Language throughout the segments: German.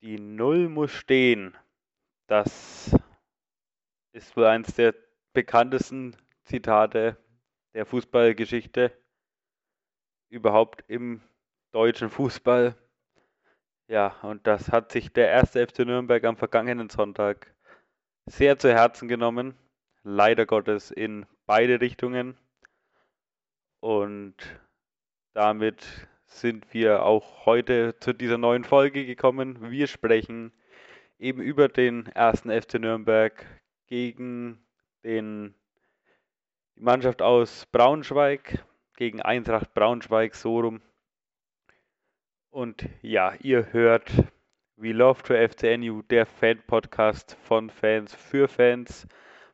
Die Null muss stehen. Das ist wohl eines der bekanntesten Zitate der Fußballgeschichte überhaupt im deutschen Fußball. Ja, und das hat sich der erste FC Nürnberg am vergangenen Sonntag sehr zu Herzen genommen. Leider Gottes in beide Richtungen. Und damit sind wir auch heute zu dieser neuen Folge gekommen. Wir sprechen eben über den ersten FC Nürnberg gegen den, die Mannschaft aus Braunschweig, gegen Eintracht Braunschweig, so rum. Und ja, ihr hört We Love to FCNU, der Fan-Podcast von Fans für Fans.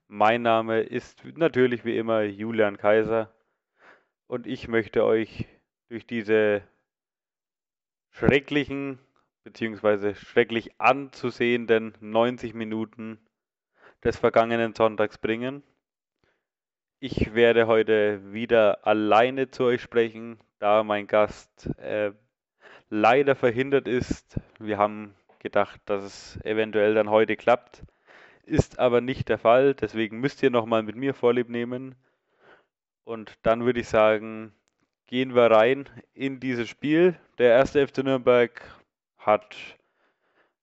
Mein Name ist natürlich wie immer Julian Kaiser und ich möchte euch durch diese schrecklichen bzw. schrecklich anzusehenden 90 Minuten des vergangenen Sonntags bringen. Ich werde heute wieder alleine zu euch sprechen, da mein Gast äh, leider verhindert ist. Wir haben gedacht, dass es eventuell dann heute klappt, ist aber nicht der Fall. Deswegen müsst ihr nochmal mit mir Vorlieb nehmen. Und dann würde ich sagen, gehen wir rein in dieses Spiel. Der erste FC Nürnberg hat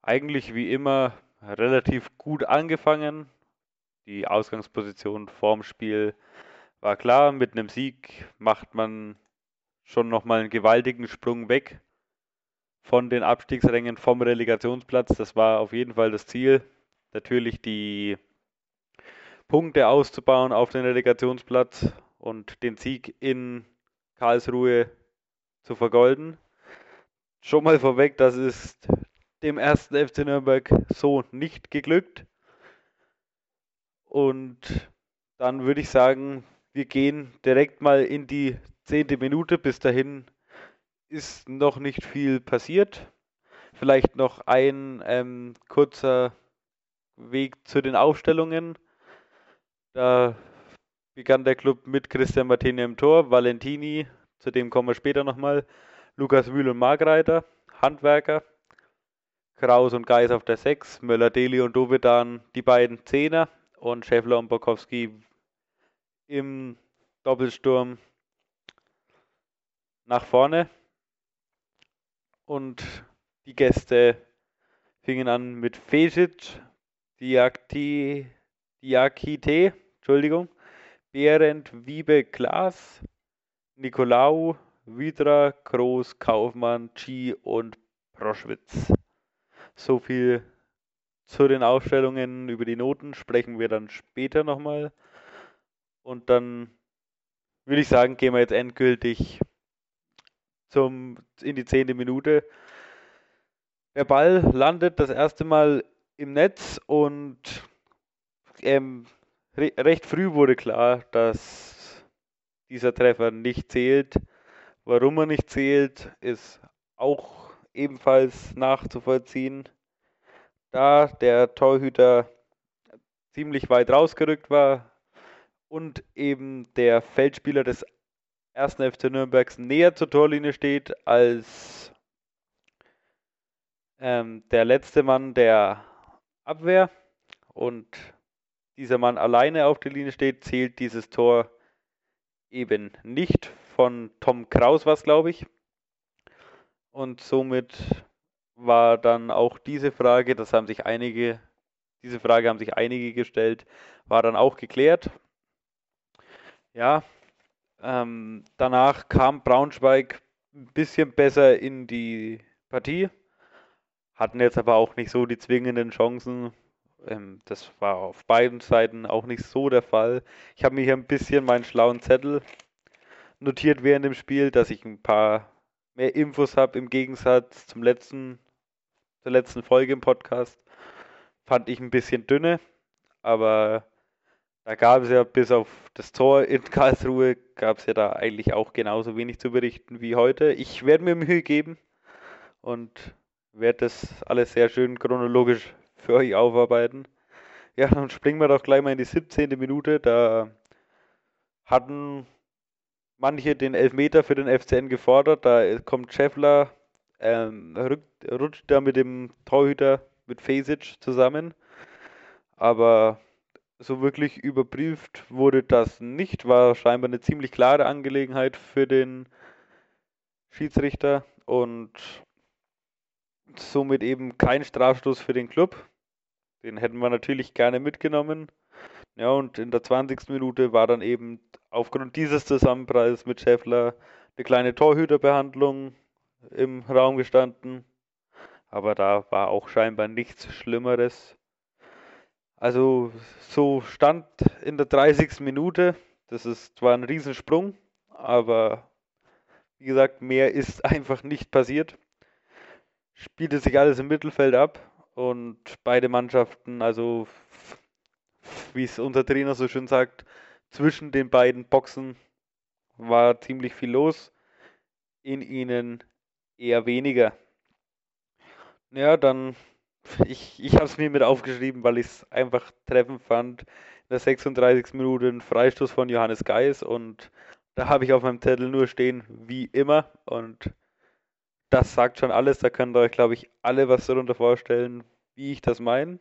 eigentlich wie immer relativ gut angefangen. Die Ausgangsposition vorm Spiel war klar. Mit einem Sieg macht man schon nochmal einen gewaltigen Sprung weg von den Abstiegsrängen vom Relegationsplatz. Das war auf jeden Fall das Ziel. Natürlich die Punkte auszubauen auf den Relegationsplatz und den Sieg in Karlsruhe zu vergolden. Schon mal vorweg, das ist dem ersten FC Nürnberg so nicht geglückt. Und dann würde ich sagen, wir gehen direkt mal in die zehnte Minute. Bis dahin ist noch nicht viel passiert. Vielleicht noch ein ähm, kurzer Weg zu den Aufstellungen. Da begann der Club mit Christian Martini im Tor, Valentini, zu dem kommen wir später nochmal, Lukas Wühl und Margreiter, Handwerker, Kraus und Geis auf der 6, Möller-Deli und Dovedan die beiden Zehner und Schäffler und Bokowski im Doppelsturm nach vorne. Und die Gäste fingen an mit Fesic, Diakite, Entschuldigung, Behrendt, Wiebe, Klaas, Nikolaou, Widra, Groß, Kaufmann, Chi und Proschwitz. So viel zu den Aufstellungen. Über die Noten sprechen wir dann später nochmal. Und dann würde ich sagen, gehen wir jetzt endgültig zum, in die zehnte Minute. Der Ball landet das erste Mal im Netz und ähm, re recht früh wurde klar, dass dieser Treffer nicht zählt. Warum er nicht zählt, ist auch ebenfalls nachzuvollziehen. Da der Torhüter ziemlich weit rausgerückt war und eben der Feldspieler des ersten FC Nürnbergs näher zur Torlinie steht als ähm, der letzte Mann der Abwehr und dieser Mann alleine auf der Linie steht, zählt dieses Tor eben nicht. Von Tom Kraus was, glaube ich. Und somit war dann auch diese Frage, das haben sich einige, diese Frage haben sich einige gestellt, war dann auch geklärt. Ja, ähm, danach kam Braunschweig ein bisschen besser in die Partie, hatten jetzt aber auch nicht so die zwingenden Chancen. Ähm, das war auf beiden Seiten auch nicht so der Fall. Ich habe mir hier ein bisschen meinen schlauen Zettel notiert während dem Spiel, dass ich ein paar mehr Infos habe im Gegensatz zum letzten, zur letzten Folge im Podcast. Fand ich ein bisschen dünne, aber da gab es ja bis auf das Tor in Karlsruhe, gab es ja da eigentlich auch genauso wenig zu berichten wie heute. Ich werde mir Mühe geben und werde das alles sehr schön chronologisch für euch aufarbeiten. Ja, dann springen wir doch gleich mal in die 17. Minute. Da hatten manche den Elfmeter für den FCN gefordert. Da kommt Scheffler ähm, rückt, rutscht da mit dem Torhüter, mit Fesic zusammen. Aber so wirklich überprüft wurde das nicht. War scheinbar eine ziemlich klare Angelegenheit für den Schiedsrichter und somit eben kein Strafstoß für den Club. Den hätten wir natürlich gerne mitgenommen. Ja, und in der 20. Minute war dann eben aufgrund dieses Zusammenpreises mit Scheffler eine kleine Torhüterbehandlung im Raum gestanden. Aber da war auch scheinbar nichts Schlimmeres. Also so stand in der 30. Minute. Das ist zwar ein Riesensprung, aber wie gesagt, mehr ist einfach nicht passiert. Spielte sich alles im Mittelfeld ab und beide Mannschaften, also wie es unser Trainer so schön sagt, zwischen den beiden Boxen war ziemlich viel los. In ihnen eher weniger. Ja, dann, ich, ich habe es mir mit aufgeschrieben, weil ich es einfach treffend fand. In der 36. Minute ein Freistoß von Johannes Geis und da habe ich auf meinem Zettel nur stehen, wie immer. Und das sagt schon alles. Da könnt ihr euch, glaube ich, alle was darunter vorstellen, wie ich das meine.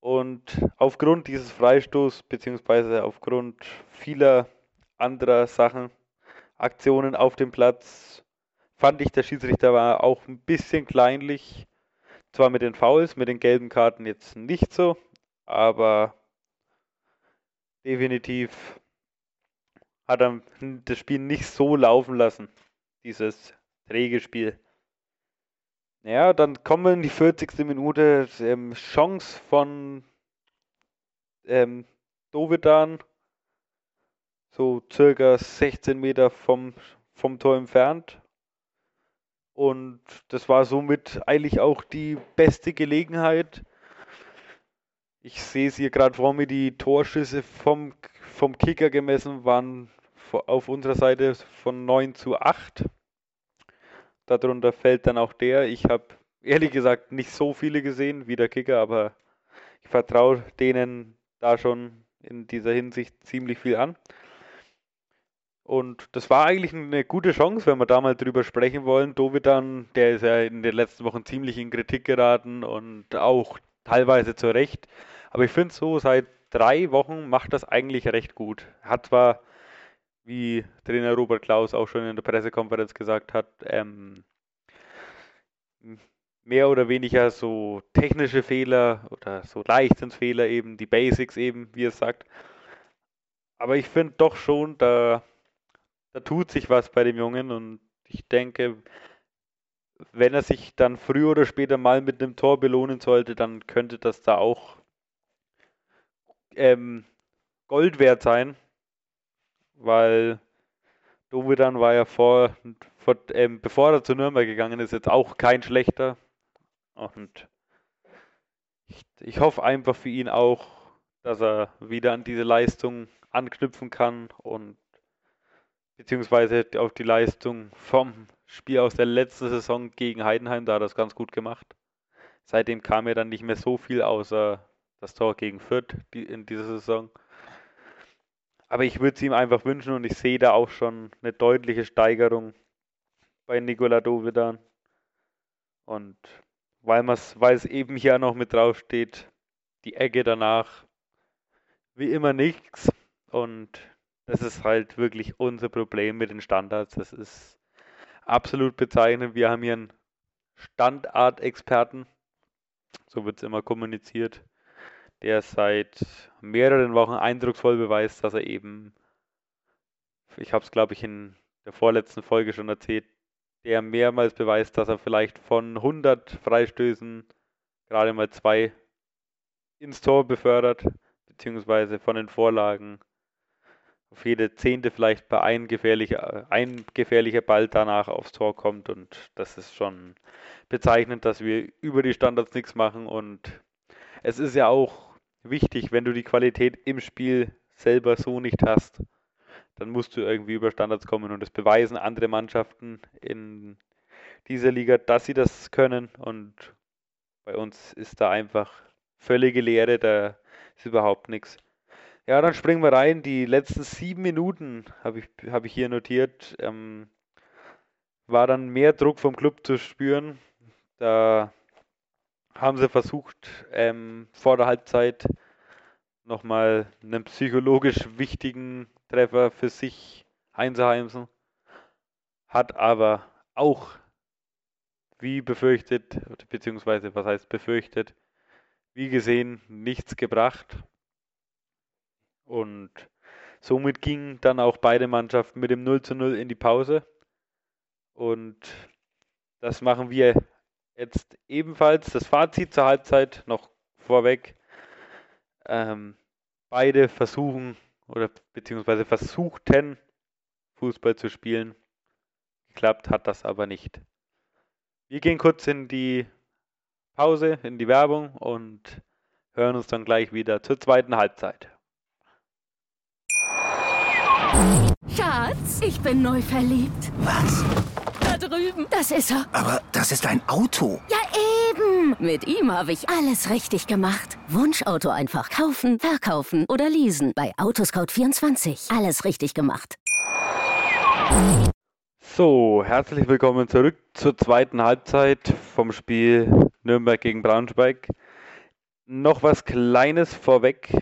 Und aufgrund dieses Freistoßes, beziehungsweise aufgrund vieler anderer Sachen, Aktionen auf dem Platz, fand ich, der Schiedsrichter war auch ein bisschen kleinlich. Zwar mit den Fouls, mit den gelben Karten jetzt nicht so, aber definitiv hat er das Spiel nicht so laufen lassen, dieses träge Spiel. Ja, dann kommen wir in die 40. Minute. Ähm, Chance von ähm, Dovedan, so circa 16 Meter vom, vom Tor entfernt. Und das war somit eigentlich auch die beste Gelegenheit. Ich sehe es hier gerade vor mir, die Torschüsse vom, vom Kicker gemessen waren auf unserer Seite von 9 zu 8. Darunter fällt dann auch der. Ich habe ehrlich gesagt nicht so viele gesehen wie der Kicker, aber ich vertraue denen da schon in dieser Hinsicht ziemlich viel an. Und das war eigentlich eine gute Chance, wenn wir da mal drüber sprechen wollen. Dovidan, der ist ja in den letzten Wochen ziemlich in Kritik geraten und auch teilweise zu Recht. Aber ich finde so, seit drei Wochen macht das eigentlich recht gut. Hat zwar wie Trainer Robert Klaus auch schon in der Pressekonferenz gesagt hat, ähm, mehr oder weniger so technische Fehler oder so Leichtsinnsfehler eben, die Basics eben, wie er sagt. Aber ich finde doch schon, da, da tut sich was bei dem Jungen und ich denke, wenn er sich dann früher oder später mal mit einem Tor belohnen sollte, dann könnte das da auch ähm, Gold wert sein weil Dovidan war ja vor, vor ähm, bevor er zu Nürnberg gegangen ist, jetzt auch kein schlechter. Und ich, ich hoffe einfach für ihn auch, dass er wieder an diese Leistung anknüpfen kann und beziehungsweise auf die Leistung vom Spiel aus der letzten Saison gegen Heidenheim, da hat er das ganz gut gemacht. Seitdem kam ja dann nicht mehr so viel außer das Tor gegen Fürth in dieser Saison. Aber ich würde es ihm einfach wünschen und ich sehe da auch schon eine deutliche Steigerung bei Nikola Dovedan. Und weil, es eben hier noch mit drauf steht, die Ecke danach, wie immer nichts. Und das ist halt wirklich unser Problem mit den Standards. Das ist absolut bezeichnend. Wir haben hier einen Standardexperten, so wird es immer kommuniziert, der seit mehreren Wochen eindrucksvoll beweist, dass er eben, ich habe es glaube ich in der vorletzten Folge schon erzählt, der mehrmals beweist, dass er vielleicht von 100 Freistößen gerade mal zwei ins Tor befördert, beziehungsweise von den Vorlagen auf jede Zehnte vielleicht bei ein gefährlicher, ein gefährlicher Ball danach aufs Tor kommt. Und das ist schon bezeichnend, dass wir über die Standards nichts machen. Und es ist ja auch wichtig, wenn du die Qualität im Spiel selber so nicht hast, dann musst du irgendwie über Standards kommen und es beweisen andere Mannschaften in dieser Liga, dass sie das können und bei uns ist da einfach völlige Leere, da ist überhaupt nichts. Ja, dann springen wir rein. Die letzten sieben Minuten habe ich, hab ich hier notiert. Ähm, war dann mehr Druck vom Club zu spüren. Da haben sie versucht, ähm, vor der Halbzeit nochmal einen psychologisch wichtigen Treffer für sich einzuheimsen. Hat aber auch, wie befürchtet, beziehungsweise was heißt befürchtet, wie gesehen, nichts gebracht. Und somit gingen dann auch beide Mannschaften mit dem 0 zu 0 in die Pause. Und das machen wir jetzt ebenfalls. Das Fazit zur Halbzeit noch vorweg. Ähm, beide versuchen oder beziehungsweise versuchten Fußball zu spielen. Geklappt hat das aber nicht. Wir gehen kurz in die Pause, in die Werbung und hören uns dann gleich wieder zur zweiten Halbzeit. Schatz, ich bin neu verliebt. Was? Das ist er. Aber das ist ein Auto. Ja, eben. Mit ihm habe ich alles richtig gemacht. Wunschauto einfach kaufen, verkaufen oder leasen. Bei Autoscout24. Alles richtig gemacht. So, herzlich willkommen zurück zur zweiten Halbzeit vom Spiel Nürnberg gegen Braunschweig. Noch was Kleines vorweg.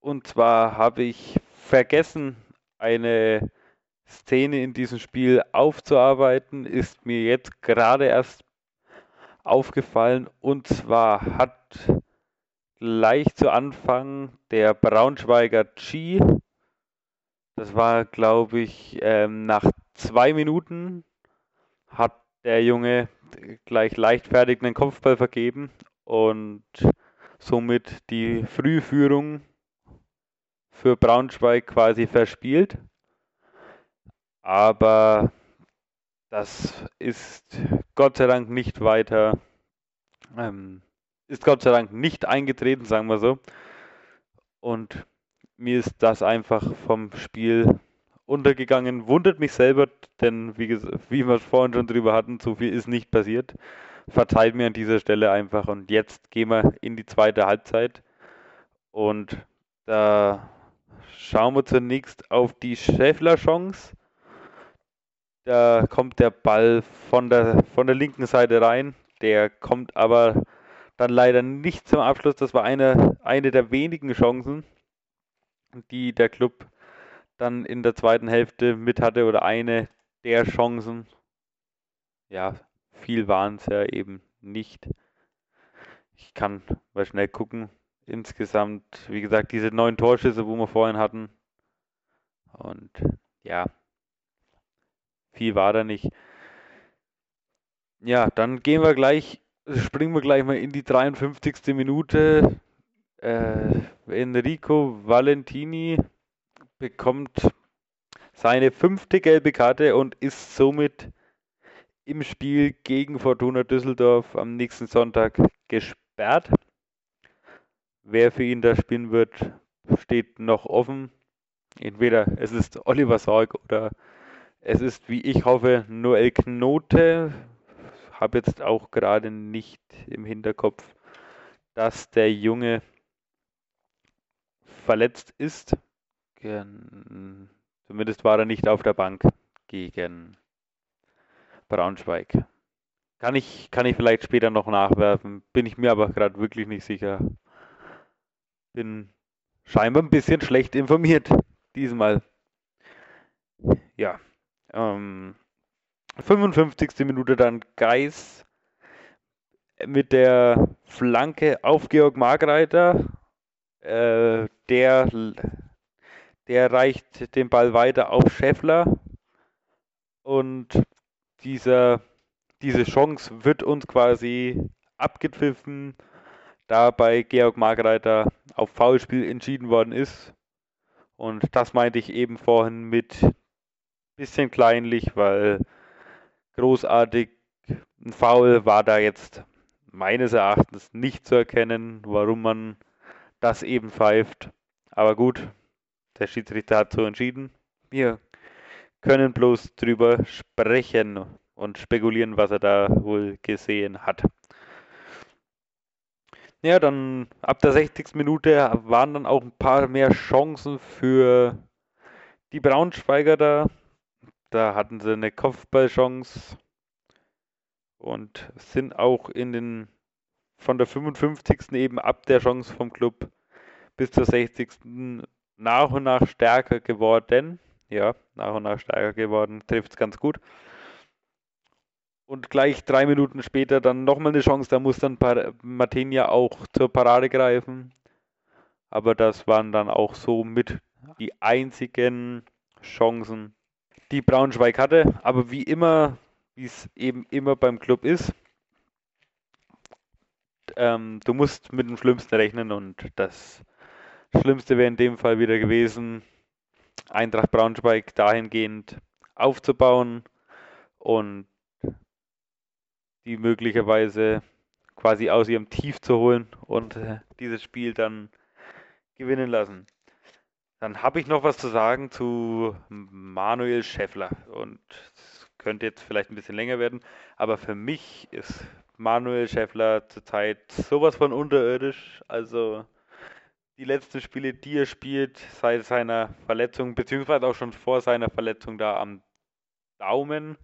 Und zwar habe ich vergessen, eine Szene in diesem Spiel aufzuarbeiten, ist mir jetzt gerade erst aufgefallen. Und zwar hat gleich zu Anfang der Braunschweiger G, das war glaube ich ähm, nach zwei Minuten, hat der Junge gleich leichtfertig einen Kopfball vergeben und somit die Frühführung für Braunschweig quasi verspielt. Aber das ist Gott sei Dank nicht weiter, ähm, ist Gott sei Dank nicht eingetreten, sagen wir so. Und mir ist das einfach vom Spiel untergegangen. Wundert mich selber, denn wie, wie wir es vorhin schon drüber hatten, so viel ist nicht passiert. Verzeiht mir an dieser Stelle einfach. Und jetzt gehen wir in die zweite Halbzeit. Und da schauen wir zunächst auf die Schäffler-Chance. Da kommt der Ball von der, von der linken Seite rein. Der kommt aber dann leider nicht zum Abschluss. Das war eine, eine der wenigen Chancen, die der Club dann in der zweiten Hälfte mit hatte oder eine der Chancen. Ja, viel waren es ja eben nicht. Ich kann mal schnell gucken. Insgesamt, wie gesagt, diese neun Torschüsse, wo wir vorhin hatten. Und ja, viel war da nicht. Ja, dann gehen wir gleich, springen wir gleich mal in die 53. Minute. Äh, Enrico Valentini bekommt seine fünfte gelbe Karte und ist somit im Spiel gegen Fortuna Düsseldorf am nächsten Sonntag gesperrt. Wer für ihn da spielen wird, steht noch offen. Entweder es ist Oliver Sorg oder es ist, wie ich hoffe, Noel Knote. Habe jetzt auch gerade nicht im Hinterkopf, dass der Junge verletzt ist. Zumindest war er nicht auf der Bank gegen Braunschweig. Kann ich, kann ich vielleicht später noch nachwerfen, bin ich mir aber gerade wirklich nicht sicher. Bin scheinbar ein bisschen schlecht informiert diesmal. Ja, ähm, 55. Minute dann Geis mit der Flanke auf Georg Margreiter. Äh, der, der reicht den Ball weiter auf Scheffler. Und dieser, diese Chance wird uns quasi abgepfiffen, da bei Georg Margreiter auf Foulspiel entschieden worden ist. Und das meinte ich eben vorhin mit bisschen kleinlich, weil großartig ein Foul war da jetzt meines Erachtens nicht zu erkennen, warum man das eben pfeift. Aber gut, der Schiedsrichter hat so entschieden. Wir können bloß drüber sprechen und spekulieren, was er da wohl gesehen hat. Ja, dann ab der 60. Minute waren dann auch ein paar mehr Chancen für die Braunschweiger da. Da hatten sie eine Kopfballchance und sind auch in den von der 55. eben ab der Chance vom Club bis zur 60. nach und nach stärker geworden. Ja, nach und nach stärker geworden, trifft es ganz gut. Und gleich drei Minuten später dann nochmal eine Chance, da muss dann Martinia auch zur Parade greifen. Aber das waren dann auch so mit die einzigen Chancen, die Braunschweig hatte. Aber wie immer, wie es eben immer beim Club ist, ähm, du musst mit dem Schlimmsten rechnen und das Schlimmste wäre in dem Fall wieder gewesen, Eintracht Braunschweig dahingehend aufzubauen und die möglicherweise quasi aus ihrem Tief zu holen und äh, dieses Spiel dann gewinnen lassen. Dann habe ich noch was zu sagen zu Manuel Schäffler und es könnte jetzt vielleicht ein bisschen länger werden, aber für mich ist Manuel Schäffler zurzeit sowas von unterirdisch. Also die letzten Spiele, die er spielt, seit seiner Verletzung, beziehungsweise auch schon vor seiner Verletzung da am Daumen,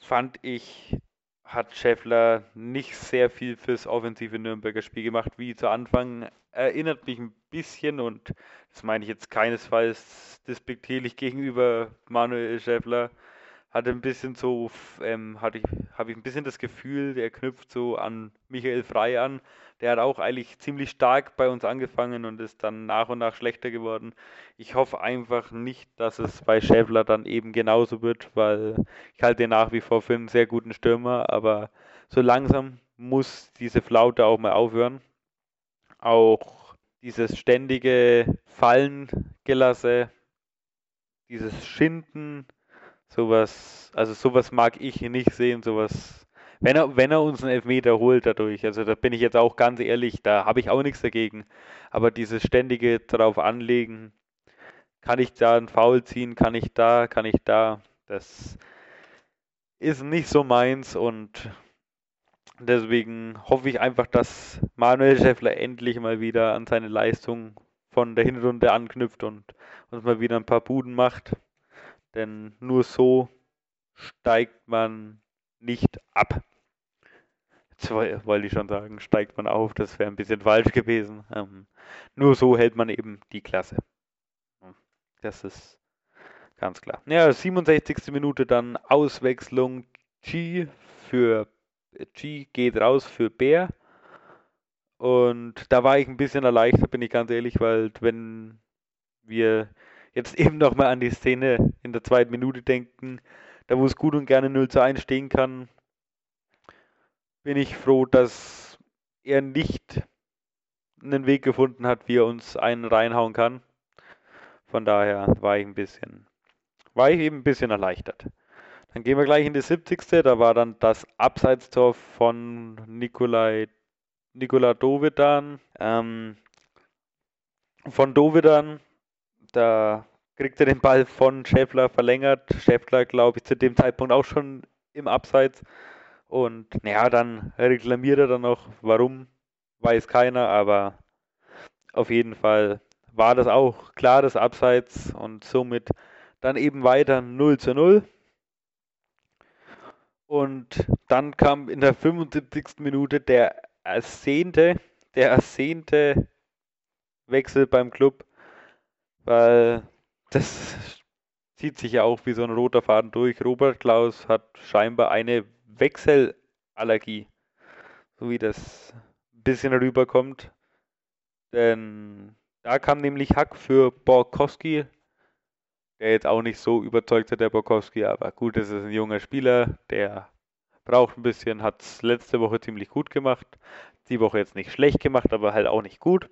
fand ich hat Scheffler nicht sehr viel fürs offensive Nürnberger Spiel gemacht, wie zu Anfang. Erinnert mich ein bisschen, und das meine ich jetzt keinesfalls despektierlich gegenüber Manuel Scheffler, hatte ein bisschen so, ähm, hatte ich, habe ich ein bisschen das Gefühl, der knüpft so an Michael Frey an. Der hat auch eigentlich ziemlich stark bei uns angefangen und ist dann nach und nach schlechter geworden. Ich hoffe einfach nicht, dass es bei Schäffler dann eben genauso wird, weil ich halte den nach wie vor für einen sehr guten Stürmer, aber so langsam muss diese Flaute auch mal aufhören. Auch dieses ständige Fallengelasse, dieses Schinden, Sowas, also sowas mag ich nicht sehen, sowas. Wenn er, wenn er uns einen Elfmeter holt dadurch, also da bin ich jetzt auch ganz ehrlich, da habe ich auch nichts dagegen. Aber dieses ständige darauf anlegen, kann ich da einen Foul ziehen, kann ich da, kann ich da, das ist nicht so meins und deswegen hoffe ich einfach, dass Manuel Schäffler endlich mal wieder an seine Leistung von der Hinrunde anknüpft und uns mal wieder ein paar Buden macht. Denn nur so steigt man nicht ab. Jetzt wollte ich schon sagen, steigt man auf, das wäre ein bisschen falsch gewesen. Ähm, nur so hält man eben die Klasse. Das ist ganz klar. Ja, 67. Minute dann Auswechslung. G für G geht raus für Bär. Und da war ich ein bisschen erleichtert, bin ich ganz ehrlich, weil wenn wir jetzt eben nochmal an die Szene in der zweiten Minute denken, da wo es gut und gerne 0 zu 1 stehen kann, bin ich froh, dass er nicht einen Weg gefunden hat, wie er uns einen reinhauen kann. Von daher war ich ein bisschen, war ich eben ein bisschen erleichtert. Dann gehen wir gleich in die 70. Da war dann das Abseitstor von Nikolai, Nikola Dovedan. Ähm, von Dovedan da kriegt er den Ball von Schäffler verlängert. Schäffler, glaube ich, zu dem Zeitpunkt auch schon im Abseits. Und naja, dann reklamiert er dann noch, warum, weiß keiner, aber auf jeden Fall war das auch klar, das Abseits und somit dann eben weiter 0 zu 0. Und dann kam in der 75. Minute der ersehnte, der ersehnte Wechsel beim Club weil das zieht sich ja auch wie so ein roter Faden durch. Robert Klaus hat scheinbar eine Wechselallergie, so wie das ein bisschen rüberkommt. Denn da kam nämlich Hack für Borkowski, der jetzt auch nicht so überzeugt hat, der Borkowski, aber gut, es ist ein junger Spieler, der braucht ein bisschen, hat es letzte Woche ziemlich gut gemacht, die Woche jetzt nicht schlecht gemacht, aber halt auch nicht gut.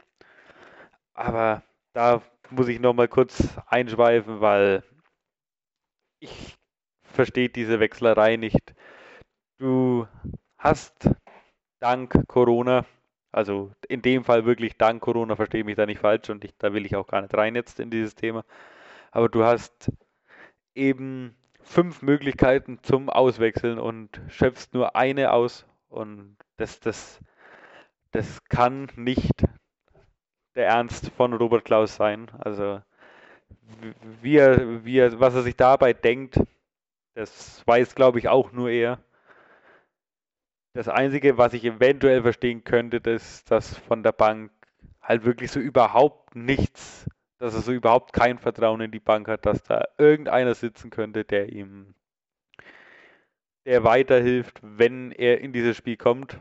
Aber da muss ich nochmal kurz einschweifen, weil ich verstehe diese Wechslerei nicht. Du hast dank Corona, also in dem Fall wirklich dank Corona, verstehe mich da nicht falsch und ich, da will ich auch gar nicht rein jetzt in dieses Thema, aber du hast eben fünf Möglichkeiten zum Auswechseln und schöpfst nur eine aus und das, das, das kann nicht der Ernst von Robert Klaus sein. Also wie er, wie er, was er sich dabei denkt, das weiß, glaube ich, auch nur er. Das Einzige, was ich eventuell verstehen könnte, ist, dass von der Bank halt wirklich so überhaupt nichts, dass er so überhaupt kein Vertrauen in die Bank hat, dass da irgendeiner sitzen könnte, der ihm der weiterhilft, wenn er in dieses Spiel kommt.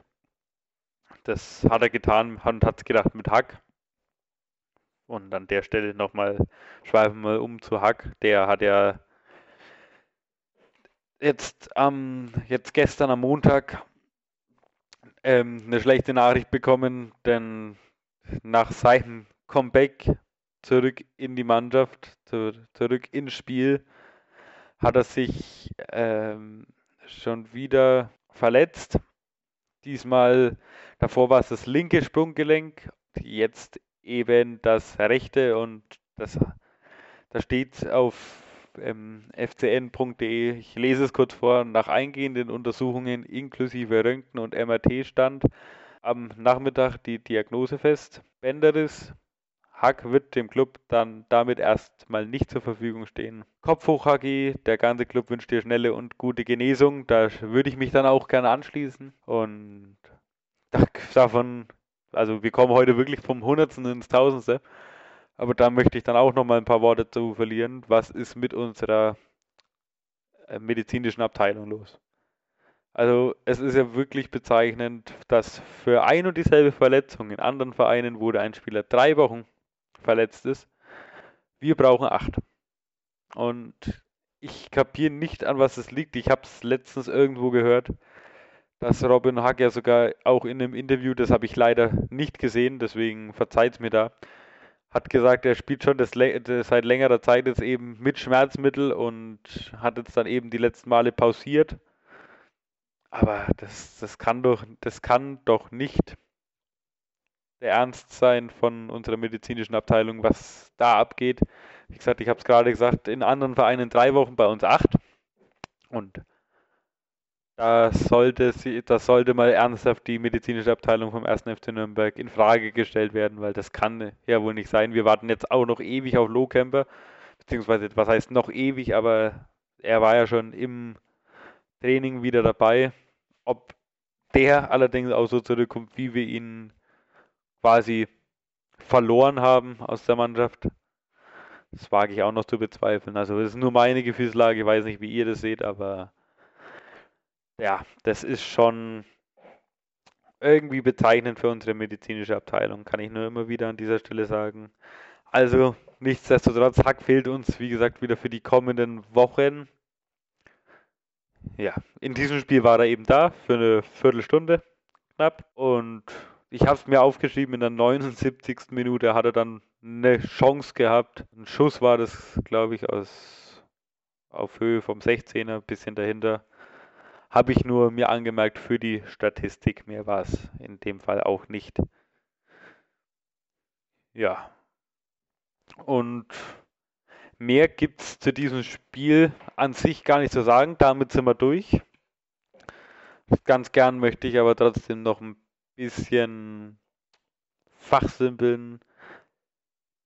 Das hat er getan und hat es gedacht mit Hack. Und an der Stelle nochmal schweifen wir um zu Hack. Der hat ja jetzt, ähm, jetzt gestern am Montag ähm, eine schlechte Nachricht bekommen, denn nach seinem Comeback zurück in die Mannschaft, zu, zurück ins Spiel, hat er sich ähm, schon wieder verletzt. Diesmal, davor war es das linke Sprunggelenk, jetzt eben das rechte und das, da steht auf ähm, fcn.de, ich lese es kurz vor, nach eingehenden Untersuchungen inklusive Röntgen und MRT stand am Nachmittag die Diagnose fest. Bänderriss, Hack wird dem Club dann damit erstmal nicht zur Verfügung stehen. Kopf hoch, Hagi, der ganze Club wünscht dir schnelle und gute Genesung. Da würde ich mich dann auch gerne anschließen. Und davon, also wir kommen heute wirklich vom Hundertsten ins Tausendste. Aber da möchte ich dann auch noch mal ein paar Worte zu verlieren. Was ist mit unserer äh, medizinischen Abteilung los? Also es ist ja wirklich bezeichnend, dass für ein und dieselbe Verletzung in anderen Vereinen wurde ein Spieler drei Wochen verletzt ist. Wir brauchen acht. Und ich kapiere nicht, an was es liegt. Ich habe es letztens irgendwo gehört, dass Robin Hack ja sogar auch in einem Interview, das habe ich leider nicht gesehen, deswegen verzeiht es mir da, hat gesagt, er spielt schon das, das seit längerer Zeit jetzt eben mit Schmerzmittel und hat jetzt dann eben die letzten Male pausiert. Aber das, das kann doch, das kann doch nicht der Ernst sein von unserer medizinischen Abteilung, was da abgeht. Wie gesagt, ich habe es gerade gesagt, in anderen Vereinen drei Wochen, bei uns acht. Und da sollte, sie, das sollte mal ernsthaft die medizinische Abteilung vom 1. FC Nürnberg in Frage gestellt werden, weil das kann ja wohl nicht sein. Wir warten jetzt auch noch ewig auf Lowcamper, beziehungsweise was heißt noch ewig, aber er war ja schon im Training wieder dabei. Ob der allerdings auch so zurückkommt, wie wir ihn quasi verloren haben aus der Mannschaft. Das wage ich auch noch zu bezweifeln. Also das ist nur meine Gefühlslage, ich weiß nicht, wie ihr das seht, aber ja, das ist schon irgendwie bezeichnend für unsere medizinische Abteilung, kann ich nur immer wieder an dieser Stelle sagen. Also nichtsdestotrotz, Hack fehlt uns, wie gesagt, wieder für die kommenden Wochen. Ja, in diesem Spiel war er eben da für eine Viertelstunde knapp und ich habe es mir aufgeschrieben, in der 79. Minute hat er dann eine Chance gehabt. Ein Schuss war das, glaube ich, aus auf Höhe vom 16er, ein bisschen dahinter. Habe ich nur mir angemerkt für die Statistik. Mehr war es in dem Fall auch nicht. Ja. Und mehr gibt es zu diesem Spiel an sich gar nicht zu sagen. Damit sind wir durch. Ganz gern möchte ich aber trotzdem noch ein bisschen fachsimpeln.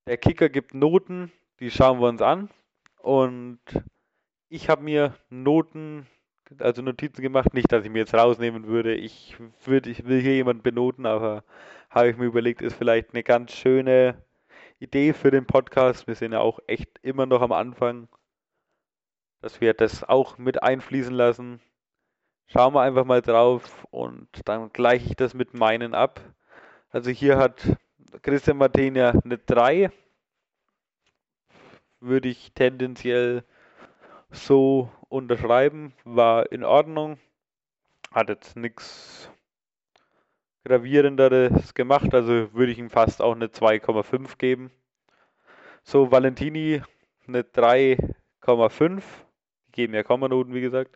Der Kicker gibt Noten, die schauen wir uns an. Und ich habe mir Noten, also Notizen gemacht, nicht, dass ich mir jetzt rausnehmen würde. Ich würde, ich will hier jemanden benoten, aber habe ich mir überlegt, ist vielleicht eine ganz schöne Idee für den Podcast. Wir sind ja auch echt immer noch am Anfang, dass wir das auch mit einfließen lassen. Schauen wir einfach mal drauf und dann gleiche ich das mit meinen ab. Also hier hat Christian Martin ja eine 3. Würde ich tendenziell so unterschreiben. War in Ordnung. Hat jetzt nichts gravierenderes gemacht. Also würde ich ihm fast auch eine 2,5 geben. So, Valentini eine 3,5. Die geben ja Kommanoten, wie gesagt.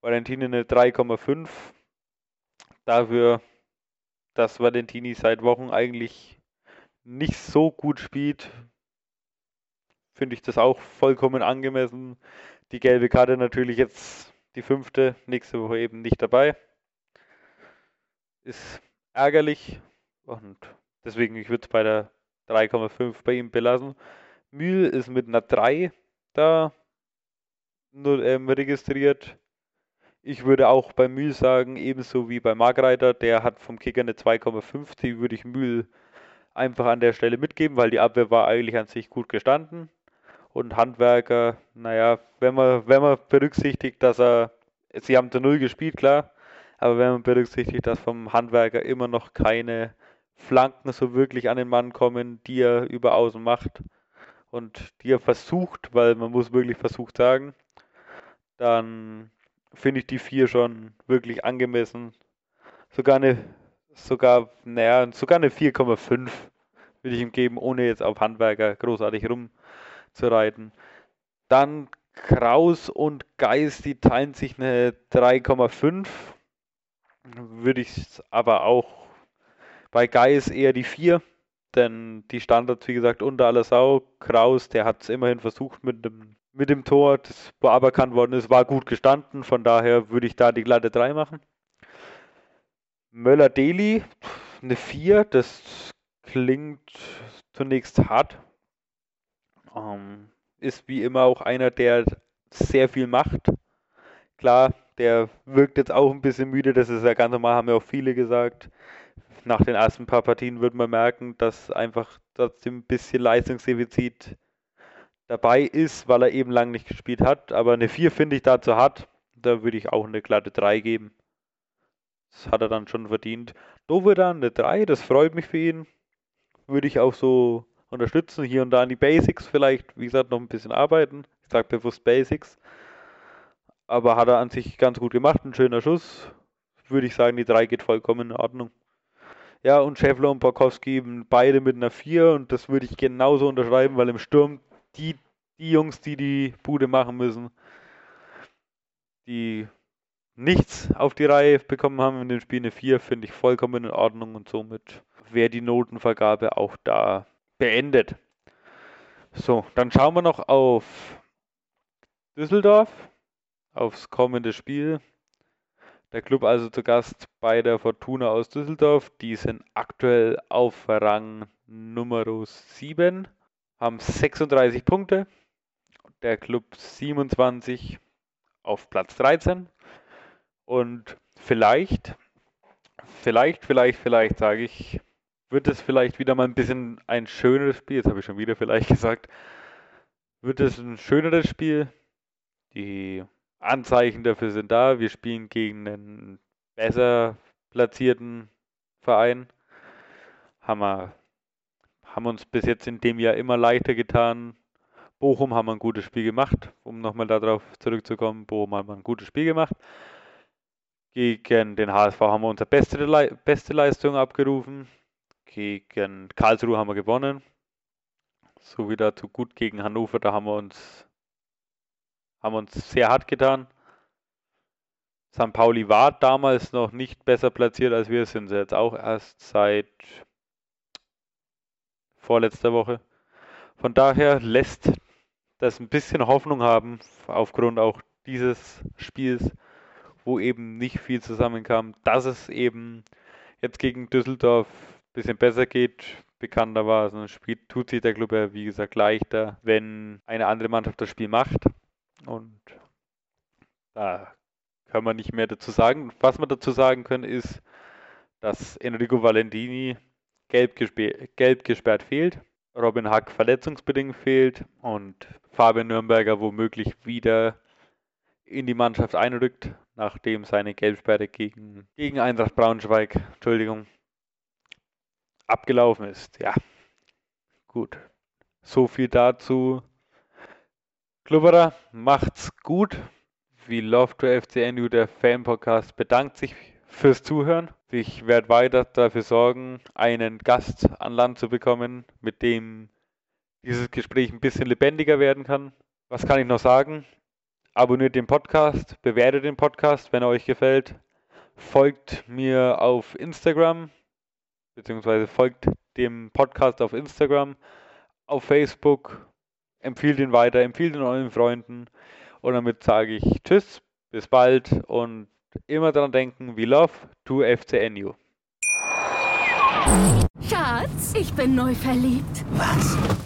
Valentini eine 3,5. Dafür, dass Valentini seit Wochen eigentlich nicht so gut spielt, finde ich das auch vollkommen angemessen. Die gelbe Karte natürlich jetzt die fünfte, nächste Woche eben nicht dabei. Ist ärgerlich und deswegen, ich würde es bei der 3,5 bei ihm belassen. Mühl ist mit einer 3 da nur, ähm, registriert Ich würde auch bei Mühl sagen, ebenso wie bei Margreiter, der hat vom Kicker eine 2,5, die würde ich Mühl einfach an der Stelle mitgeben, weil die Abwehr war eigentlich an sich gut gestanden. Und Handwerker, naja, wenn man, wenn man berücksichtigt, dass er, sie haben zu Null gespielt, klar, aber wenn man berücksichtigt, dass vom Handwerker immer noch keine Flanken so wirklich an den Mann kommen, die er über Außen macht und die er versucht, weil man muss wirklich versucht sagen, dann finde ich die vier schon wirklich angemessen. Sogar eine, sogar, naja, sogar eine 4,5 würde ich ihm geben, ohne jetzt auf Handwerker großartig rumzureiten. Dann Kraus und Geist, die teilen sich eine 3,5. Würde ich aber auch bei Geist eher die 4, denn die Standards, wie gesagt, unter aller Sau. Kraus, der hat es immerhin versucht mit dem, mit dem Tor, das wo aberkannt worden ist, war gut gestanden. Von daher würde ich da die glatte 3 machen. Möller-Deli, eine 4, das klingt zunächst hart. Ähm, ist wie immer auch einer, der sehr viel macht. Klar, der wirkt jetzt auch ein bisschen müde, das ist ja ganz normal, haben ja auch viele gesagt. Nach den ersten paar Partien wird man merken, dass einfach trotzdem ein bisschen Leistungsdefizit dabei ist, weil er eben lang nicht gespielt hat. Aber eine 4 finde ich dazu hart. Da würde ich auch eine glatte 3 geben. Das hat er dann schon verdient. Dovedan eine 3, das freut mich für ihn würde ich auch so unterstützen. Hier und da an die Basics vielleicht, wie gesagt, noch ein bisschen arbeiten. Ich sage bewusst Basics. Aber hat er an sich ganz gut gemacht, ein schöner Schuss. Würde ich sagen, die 3 geht vollkommen in Ordnung. Ja, und Schäffler und Borkowski beide mit einer 4 und das würde ich genauso unterschreiben, weil im Sturm die, die Jungs, die die Bude machen müssen, die nichts auf die Reihe bekommen haben in dem Spiel eine 4, finde ich vollkommen in Ordnung und somit wäre die Notenvergabe auch da beendet. So, dann schauen wir noch auf Düsseldorf, aufs kommende Spiel. Der Club also zu Gast bei der Fortuna aus Düsseldorf. Die sind aktuell auf Rang Nummer 7, haben 36 Punkte. Der Club 27 auf Platz 13. Und vielleicht, vielleicht, vielleicht, vielleicht sage ich, wird es vielleicht wieder mal ein bisschen ein schöneres Spiel. Jetzt habe ich schon wieder vielleicht gesagt. Wird es ein schöneres Spiel. Die Anzeichen dafür sind da. Wir spielen gegen einen besser platzierten Verein. Haben wir haben uns bis jetzt in dem Jahr immer leichter getan. Bochum haben wir ein gutes Spiel gemacht, um nochmal darauf zurückzukommen. Bochum haben wir ein gutes Spiel gemacht. Gegen den HSV haben wir unsere beste, beste Leistung abgerufen. Gegen Karlsruhe haben wir gewonnen. So wie dazu gut gegen Hannover, da haben wir uns, haben wir uns sehr hart getan. St. Pauli war damals noch nicht besser platziert als wir, sind sie jetzt auch erst seit vorletzter Woche. Von daher lässt das ein bisschen Hoffnung haben, aufgrund auch dieses Spiels, wo eben nicht viel zusammenkam, dass es eben jetzt gegen Düsseldorf bisschen besser geht. Bekannter war, so ein Spiel tut sich der Club ja, wie gesagt, leichter, wenn eine andere Mannschaft das Spiel macht. Und da kann man nicht mehr dazu sagen. Was wir dazu sagen können, ist, dass Enrico Valentini gelb, gelb gesperrt fehlt, Robin Hack verletzungsbedingt fehlt und Fabian Nürnberger womöglich wieder in die Mannschaft einrückt, nachdem seine Gelbsperre gegen, gegen Eintracht Braunschweig, Entschuldigung, abgelaufen ist. Ja, gut. So viel dazu. Klubberer, macht's gut. We love to FCNU, der Fan-Podcast, bedankt sich fürs Zuhören. Ich werde weiter dafür sorgen, einen Gast an Land zu bekommen, mit dem dieses Gespräch ein bisschen lebendiger werden kann. Was kann ich noch sagen? Abonniert den Podcast, bewertet den Podcast, wenn er euch gefällt. Folgt mir auf Instagram, beziehungsweise folgt dem Podcast auf Instagram, auf Facebook, empfiehlt ihn weiter, empfiehlt ihn euren Freunden und damit sage ich Tschüss, bis bald und immer daran denken, we love to FCNU. Schatz, ich bin neu verliebt. Was?